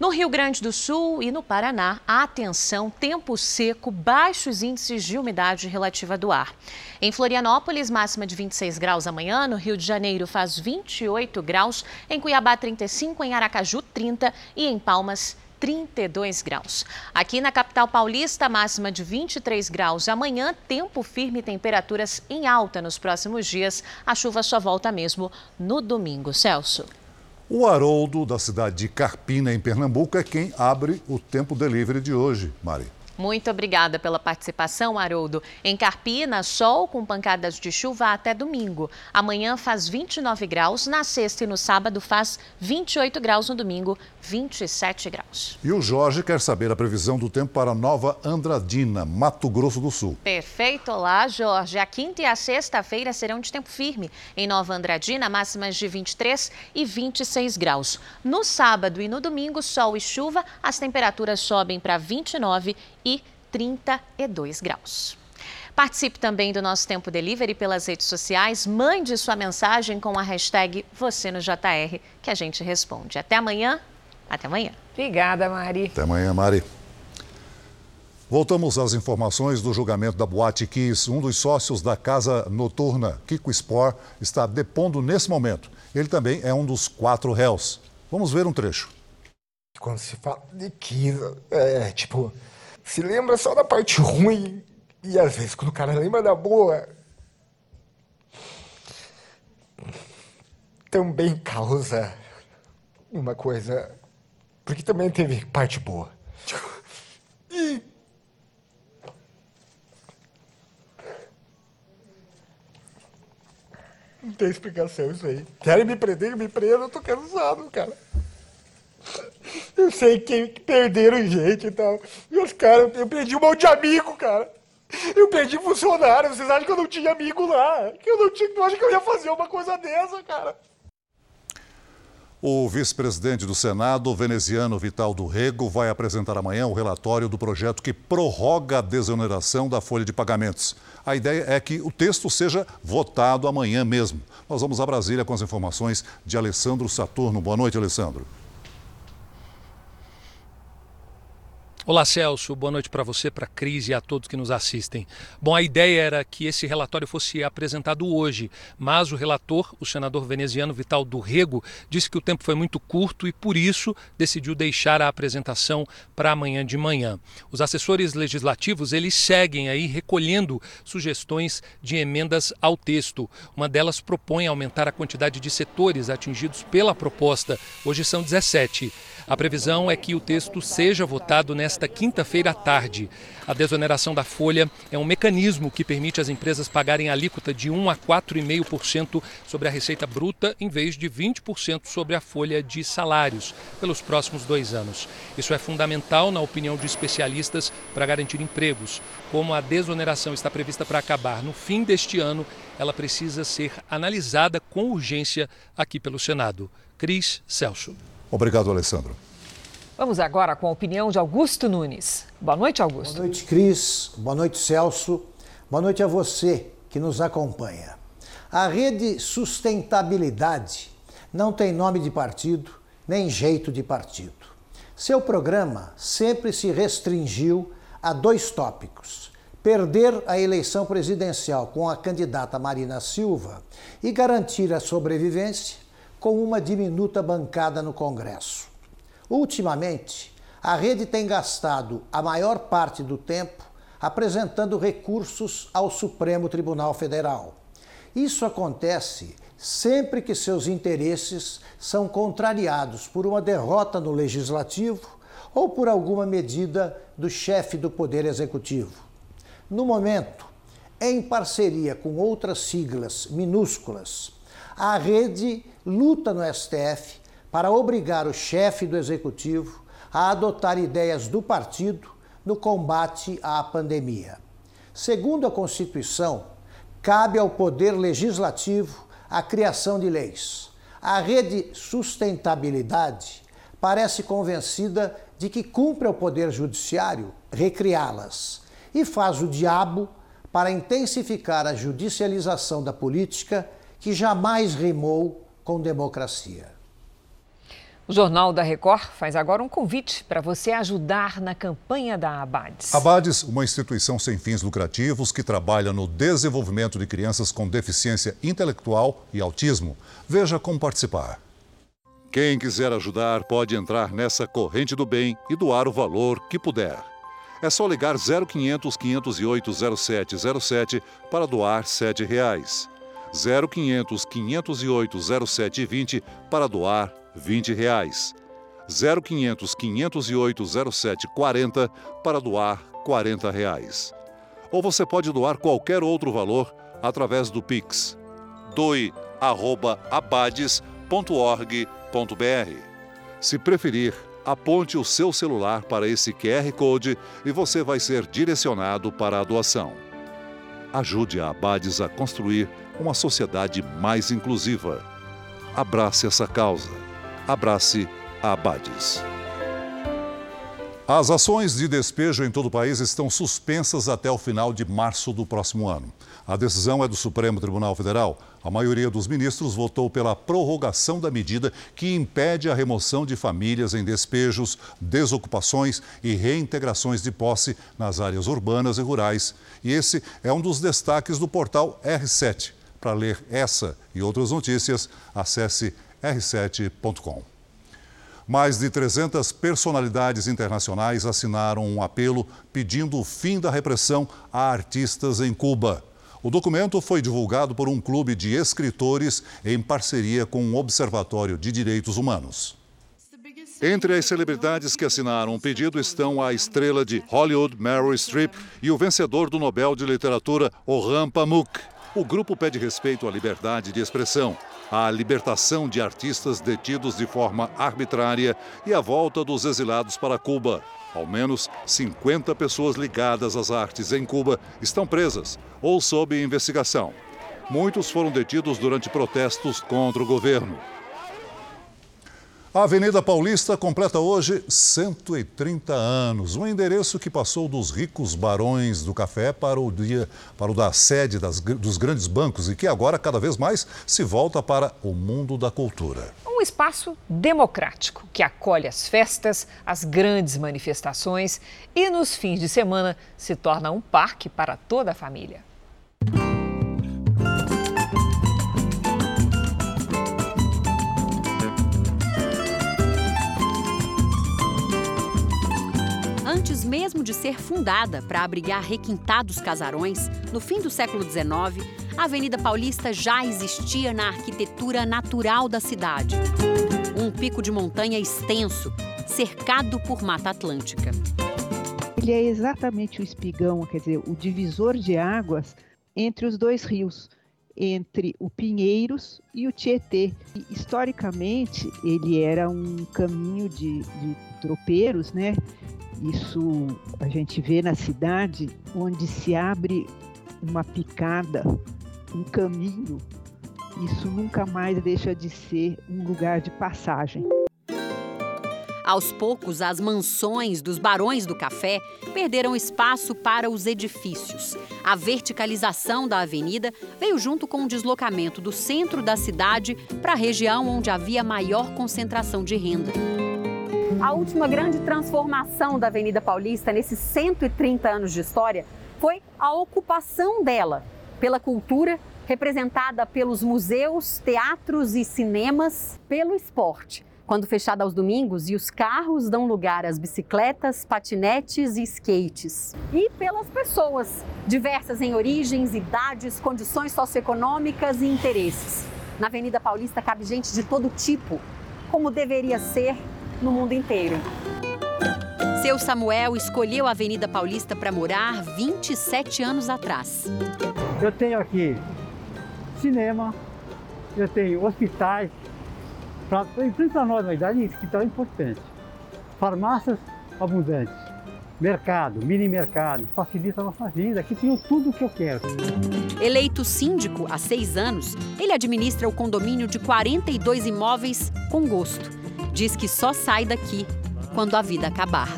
No Rio Grande do Sul e no Paraná, atenção, tempo seco, baixos índices de umidade relativa do ar. Em Florianópolis, máxima de 26 graus amanhã, no Rio de Janeiro faz 28 graus, em Cuiabá 35, em Aracaju 30 e em Palmas 32 graus. Aqui na capital paulista, máxima de 23 graus. Amanhã, tempo firme e temperaturas em alta nos próximos dias. A chuva só volta mesmo no domingo. Celso. O Haroldo, da cidade de Carpina, em Pernambuco, é quem abre o tempo delivery de hoje, Mari. Muito obrigada pela participação, Haroldo. Em Carpina, sol com pancadas de chuva até domingo. Amanhã faz 29 graus, na sexta e no sábado faz 28 graus, no domingo 27 graus. E o Jorge quer saber a previsão do tempo para Nova Andradina, Mato Grosso do Sul. Perfeito, olá, Jorge. A quinta e a sexta-feira serão de tempo firme. Em Nova Andradina, máximas de 23 e 26 graus. No sábado e no domingo, sol e chuva, as temperaturas sobem para 29 e 32 graus. Participe também do nosso Tempo Delivery pelas redes sociais. Mande sua mensagem com a hashtag Você no JR, que a gente responde. Até amanhã. Até amanhã. Obrigada, Mari. Até amanhã, Mari. Voltamos às informações do julgamento da Boate Kiss. Um dos sócios da casa noturna, Kiko Spor, está depondo nesse momento. Ele também é um dos quatro réus. Vamos ver um trecho. Quando se fala de Kiss, é tipo, se lembra só da parte ruim e às vezes quando o cara lembra da boa, também causa uma coisa. Porque também teve parte boa. E. Não tem explicação isso aí. Querem me prender, me prendam, eu tô cansado, cara. Eu sei que perderam gente e tal. E os caras, eu perdi um monte de amigo, cara. Eu perdi funcionário. Vocês acham que eu não tinha amigo lá? Que eu não tinha. Eu acho que eu ia fazer uma coisa dessa, cara. O vice-presidente do Senado, veneziano Vital do Rego, vai apresentar amanhã o relatório do projeto que prorroga a desoneração da folha de pagamentos. A ideia é que o texto seja votado amanhã mesmo. Nós vamos a Brasília com as informações de Alessandro Saturno. Boa noite, Alessandro. Olá, Celso. Boa noite para você, para a Cris e a todos que nos assistem. Bom, a ideia era que esse relatório fosse apresentado hoje, mas o relator, o senador veneziano Vital do Rego, disse que o tempo foi muito curto e, por isso, decidiu deixar a apresentação para amanhã de manhã. Os assessores legislativos, eles seguem aí recolhendo sugestões de emendas ao texto. Uma delas propõe aumentar a quantidade de setores atingidos pela proposta. Hoje são 17. A previsão é que o texto seja votado nesta quinta-feira à tarde. A desoneração da folha é um mecanismo que permite às empresas pagarem alíquota de 1 a 4,5% sobre a receita bruta, em vez de 20% sobre a folha de salários, pelos próximos dois anos. Isso é fundamental, na opinião de especialistas, para garantir empregos. Como a desoneração está prevista para acabar no fim deste ano, ela precisa ser analisada com urgência aqui pelo Senado. Cris Celso. Obrigado, Alessandro. Vamos agora com a opinião de Augusto Nunes. Boa noite, Augusto. Boa noite, Cris. Boa noite, Celso. Boa noite a você que nos acompanha. A rede Sustentabilidade não tem nome de partido, nem jeito de partido. Seu programa sempre se restringiu a dois tópicos: perder a eleição presidencial com a candidata Marina Silva e garantir a sobrevivência com uma diminuta bancada no Congresso. Ultimamente, a rede tem gastado a maior parte do tempo apresentando recursos ao Supremo Tribunal Federal. Isso acontece sempre que seus interesses são contrariados por uma derrota no legislativo ou por alguma medida do chefe do Poder Executivo. No momento, em parceria com outras siglas minúsculas, a rede luta no STF para obrigar o chefe do Executivo a adotar ideias do partido no combate à pandemia. Segundo a Constituição, cabe ao Poder Legislativo a criação de leis. A rede Sustentabilidade parece convencida de que cumpre ao Poder Judiciário recriá-las e faz o diabo para intensificar a judicialização da política que jamais rimou com democracia. O Jornal da Record faz agora um convite para você ajudar na campanha da Abades. Abades, uma instituição sem fins lucrativos que trabalha no desenvolvimento de crianças com deficiência intelectual e autismo. Veja como participar. Quem quiser ajudar pode entrar nessa corrente do bem e doar o valor que puder. É só ligar 0500 508 0707 para doar 7 reais. 0500 508 0720 para doar 20 reais. 0500 508 0740 para doar 40 reais. Ou você pode doar qualquer outro valor através do Pix. doe@abades.org.br. Se preferir, aponte o seu celular para esse QR Code e você vai ser direcionado para a doação. Ajude a Abades a construir uma sociedade mais inclusiva. Abrace essa causa. Abrace a Abades. As ações de despejo em todo o país estão suspensas até o final de março do próximo ano. A decisão é do Supremo Tribunal Federal. A maioria dos ministros votou pela prorrogação da medida que impede a remoção de famílias em despejos, desocupações e reintegrações de posse nas áreas urbanas e rurais. E esse é um dos destaques do portal R7. Para ler essa e outras notícias, acesse r7.com. Mais de 300 personalidades internacionais assinaram um apelo pedindo o fim da repressão a artistas em Cuba. O documento foi divulgado por um clube de escritores em parceria com um observatório de direitos humanos. Entre as celebridades que assinaram o pedido estão a estrela de Hollywood Meryl Streep e o vencedor do Nobel de Literatura Orhan Pamuk. O grupo pede respeito à liberdade de expressão, à libertação de artistas detidos de forma arbitrária e à volta dos exilados para Cuba. Ao menos 50 pessoas ligadas às artes em Cuba estão presas ou sob investigação. Muitos foram detidos durante protestos contra o governo. A Avenida Paulista completa hoje 130 anos, um endereço que passou dos ricos barões do café para o dia para o da sede das, dos grandes bancos e que agora cada vez mais se volta para o mundo da cultura. Um espaço democrático que acolhe as festas, as grandes manifestações e nos fins de semana se torna um parque para toda a família. Antes mesmo de ser fundada para abrigar requintados casarões, no fim do século XIX, a Avenida Paulista já existia na arquitetura natural da cidade. Um pico de montanha extenso, cercado por Mata Atlântica. Ele é exatamente o espigão, quer dizer, o divisor de águas entre os dois rios, entre o Pinheiros e o Tietê. E, historicamente, ele era um caminho de, de tropeiros, né? Isso a gente vê na cidade, onde se abre uma picada, um caminho, isso nunca mais deixa de ser um lugar de passagem. Aos poucos, as mansões dos barões do café perderam espaço para os edifícios. A verticalização da avenida veio junto com o deslocamento do centro da cidade para a região onde havia maior concentração de renda. A última grande transformação da Avenida Paulista nesses 130 anos de história foi a ocupação dela pela cultura, representada pelos museus, teatros e cinemas, pelo esporte. Quando fechada aos domingos e os carros dão lugar às bicicletas, patinetes e skates. E pelas pessoas, diversas em origens, idades, condições socioeconômicas e interesses. Na Avenida Paulista cabe gente de todo tipo, como deveria ser no mundo inteiro. Seu Samuel escolheu a Avenida Paulista para morar 27 anos atrás. Eu tenho aqui cinema, eu tenho hospitais, pra, para nós na idade, hospital é importante. Farmácias abundantes, mercado, mini mercado, facilita a nossa vida. Aqui tenho tudo o que eu quero. Eleito síndico há seis anos, ele administra o condomínio de 42 imóveis com gosto. Diz que só sai daqui quando a vida acabar.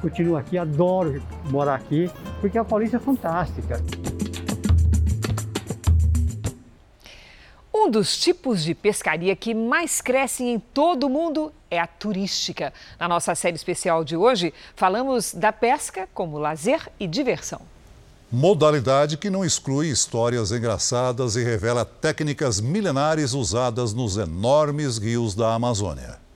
Continuo aqui, adoro morar aqui, porque a Paulista é fantástica. Um dos tipos de pescaria que mais crescem em todo o mundo é a turística. Na nossa série especial de hoje, falamos da pesca como lazer e diversão. Modalidade que não exclui histórias engraçadas e revela técnicas milenares usadas nos enormes rios da Amazônia.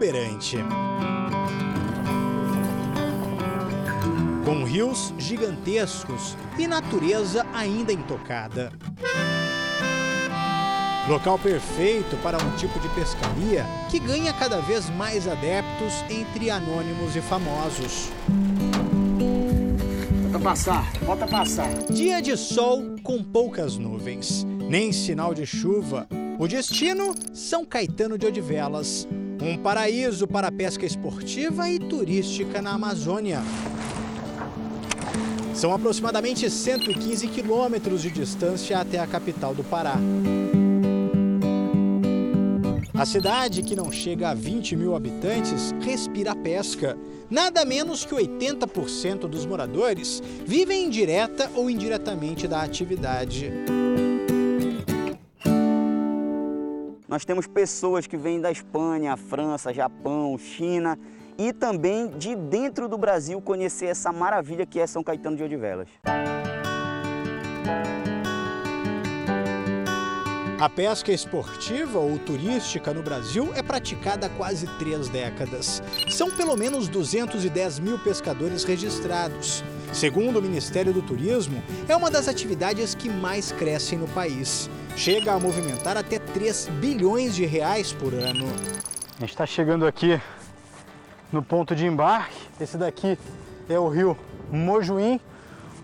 Exuberante. Com rios gigantescos e natureza ainda intocada. Local perfeito para um tipo de pescaria que ganha cada vez mais adeptos entre anônimos e famosos. Bota passar, bota passar. Dia de sol com poucas nuvens, nem sinal de chuva. O destino, São Caetano de Odivelas, um paraíso para a pesca esportiva e turística na Amazônia. São aproximadamente 115 quilômetros de distância até a capital do Pará. A cidade, que não chega a 20 mil habitantes, respira pesca. Nada menos que 80% dos moradores vivem direta ou indiretamente da atividade. Nós temos pessoas que vêm da Espanha, França, Japão, China e também de dentro do Brasil conhecer essa maravilha que é São Caetano de Odivelas. A pesca esportiva ou turística no Brasil é praticada há quase três décadas. São pelo menos 210 mil pescadores registrados. Segundo o Ministério do Turismo, é uma das atividades que mais crescem no país chega a movimentar até 3 bilhões de reais por ano. A gente está chegando aqui no ponto de embarque. Esse daqui é o rio Mojuim,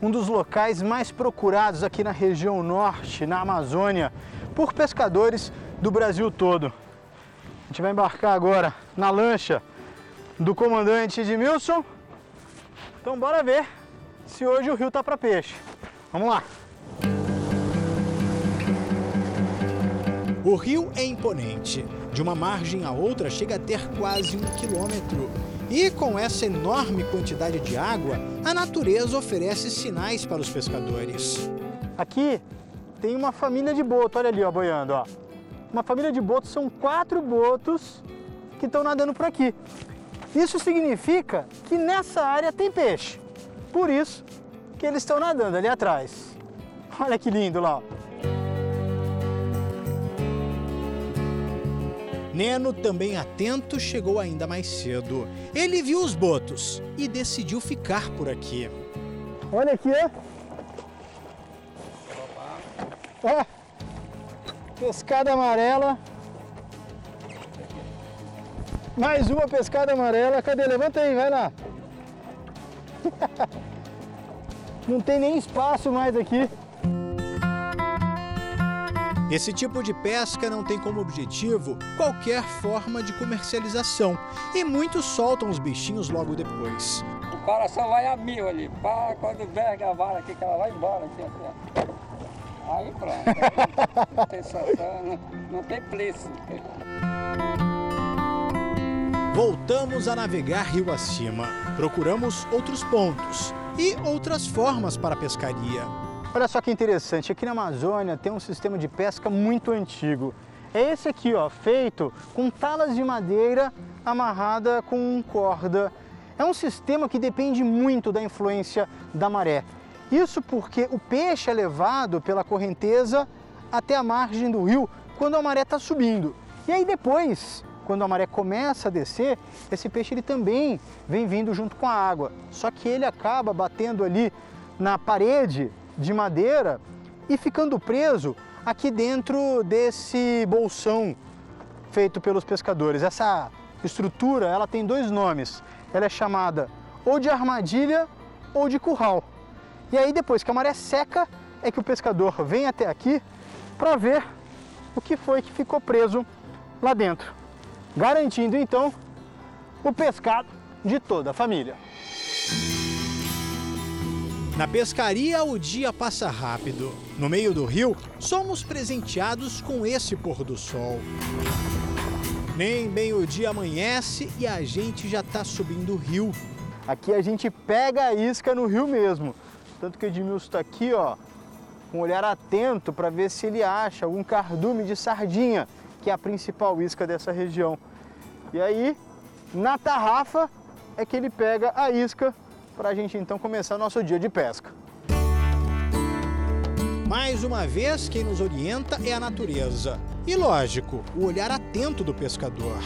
um dos locais mais procurados aqui na região norte, na Amazônia, por pescadores do Brasil todo. A gente vai embarcar agora na lancha do comandante Edmilson. Então bora ver se hoje o rio tá para peixe. Vamos lá! O rio é imponente. De uma margem a outra chega a ter quase um quilômetro. E com essa enorme quantidade de água, a natureza oferece sinais para os pescadores. Aqui tem uma família de botos, olha ali, ó, boiando, ó. Uma família de botos, são quatro botos que estão nadando por aqui. Isso significa que nessa área tem peixe. Por isso que eles estão nadando ali atrás. Olha que lindo lá. Ó. Neno, também atento, chegou ainda mais cedo. Ele viu os botos e decidiu ficar por aqui. Olha aqui, ó. ó. Pescada amarela. Mais uma pescada amarela. Cadê? Levanta aí, vai lá. Não tem nem espaço mais aqui. Esse tipo de pesca não tem como objetivo qualquer forma de comercialização e muitos soltam os bichinhos logo depois. O cara só vai a mil ali, para quando verga a vara aqui que ela vai embora. Aqui, assim, Aí pronto, não tem não, não tem preço. Voltamos a navegar rio acima. Procuramos outros pontos e outras formas para a pescaria. Olha só que interessante, aqui na Amazônia tem um sistema de pesca muito antigo. É esse aqui, ó, feito com talas de madeira amarrada com corda. É um sistema que depende muito da influência da maré. Isso porque o peixe é levado pela correnteza até a margem do rio quando a maré está subindo. E aí depois quando a maré começa a descer, esse peixe ele também vem vindo junto com a água. Só que ele acaba batendo ali na parede de madeira e ficando preso aqui dentro desse bolsão feito pelos pescadores. Essa estrutura, ela tem dois nomes. Ela é chamada ou de armadilha ou de curral. E aí depois que a maré seca, é que o pescador vem até aqui para ver o que foi que ficou preso lá dentro, garantindo então o pescado de toda a família. Na pescaria, o dia passa rápido. No meio do rio, somos presenteados com esse pôr do sol. Nem bem o dia amanhece e a gente já está subindo o rio. Aqui a gente pega a isca no rio mesmo. Tanto que o Edmilson está aqui, ó, com um olhar atento para ver se ele acha algum cardume de sardinha, que é a principal isca dessa região. E aí, na tarrafa, é que ele pega a isca para a gente então começar nosso dia de pesca. Mais uma vez, quem nos orienta é a natureza. E lógico, o olhar atento do pescador.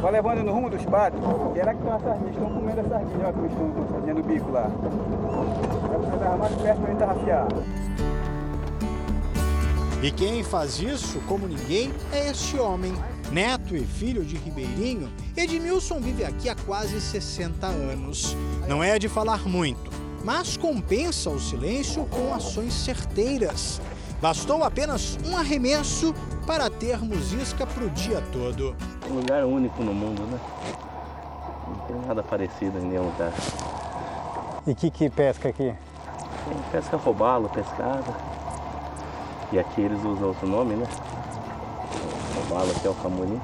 Vai levando no rumo dos patos. Será que estão as sardinhas? Estão comendo a sardinha, olha como estão com a sardinha no bico lá. Vai precisar mais perto para ele tarrafiar. E quem faz isso, como ninguém, é este homem. Neto e filho de Ribeirinho, Edmilson vive aqui há quase 60 anos. Não é de falar muito, mas compensa o silêncio com ações certeiras. Bastou apenas um arremesso para termos isca para o dia todo. Um lugar único no mundo, né? Não tem nada parecido em nenhum lugar. E o que, que pesca aqui? Tem pesca robalo, pescada. E aqui eles usam outro nome, né? Robalo aqui é o camuni.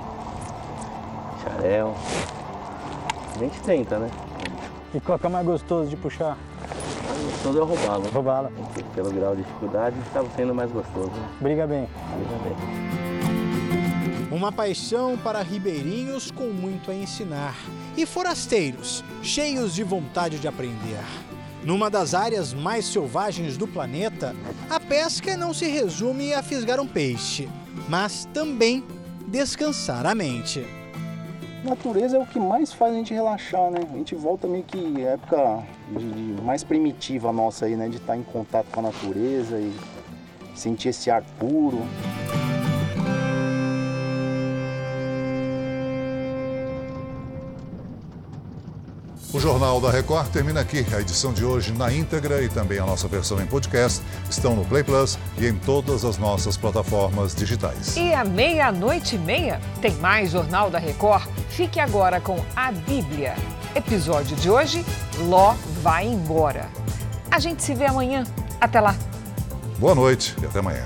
Xarel. A gente tenta, né? E qual que é mais gostoso de puxar? Todo é o robalo. Robalo. Pelo grau de dificuldade, estava sendo mais gostoso. Né? Briga bem. Briga bem. Uma paixão para ribeirinhos com muito a ensinar e forasteiros, cheios de vontade de aprender. Numa das áreas mais selvagens do planeta, a pesca não se resume a fisgar um peixe, mas também descansar a mente. Natureza é o que mais faz a gente relaxar, né? A gente volta meio que época de, de mais primitiva nossa aí, né? De estar em contato com a natureza e sentir esse ar puro. O Jornal da Record termina aqui. A edição de hoje na íntegra e também a nossa versão em podcast estão no Play Plus e em todas as nossas plataformas digitais. E à meia-noite e meia tem mais Jornal da Record. Fique agora com a Bíblia. Episódio de hoje: Ló vai embora. A gente se vê amanhã. Até lá. Boa noite e até amanhã.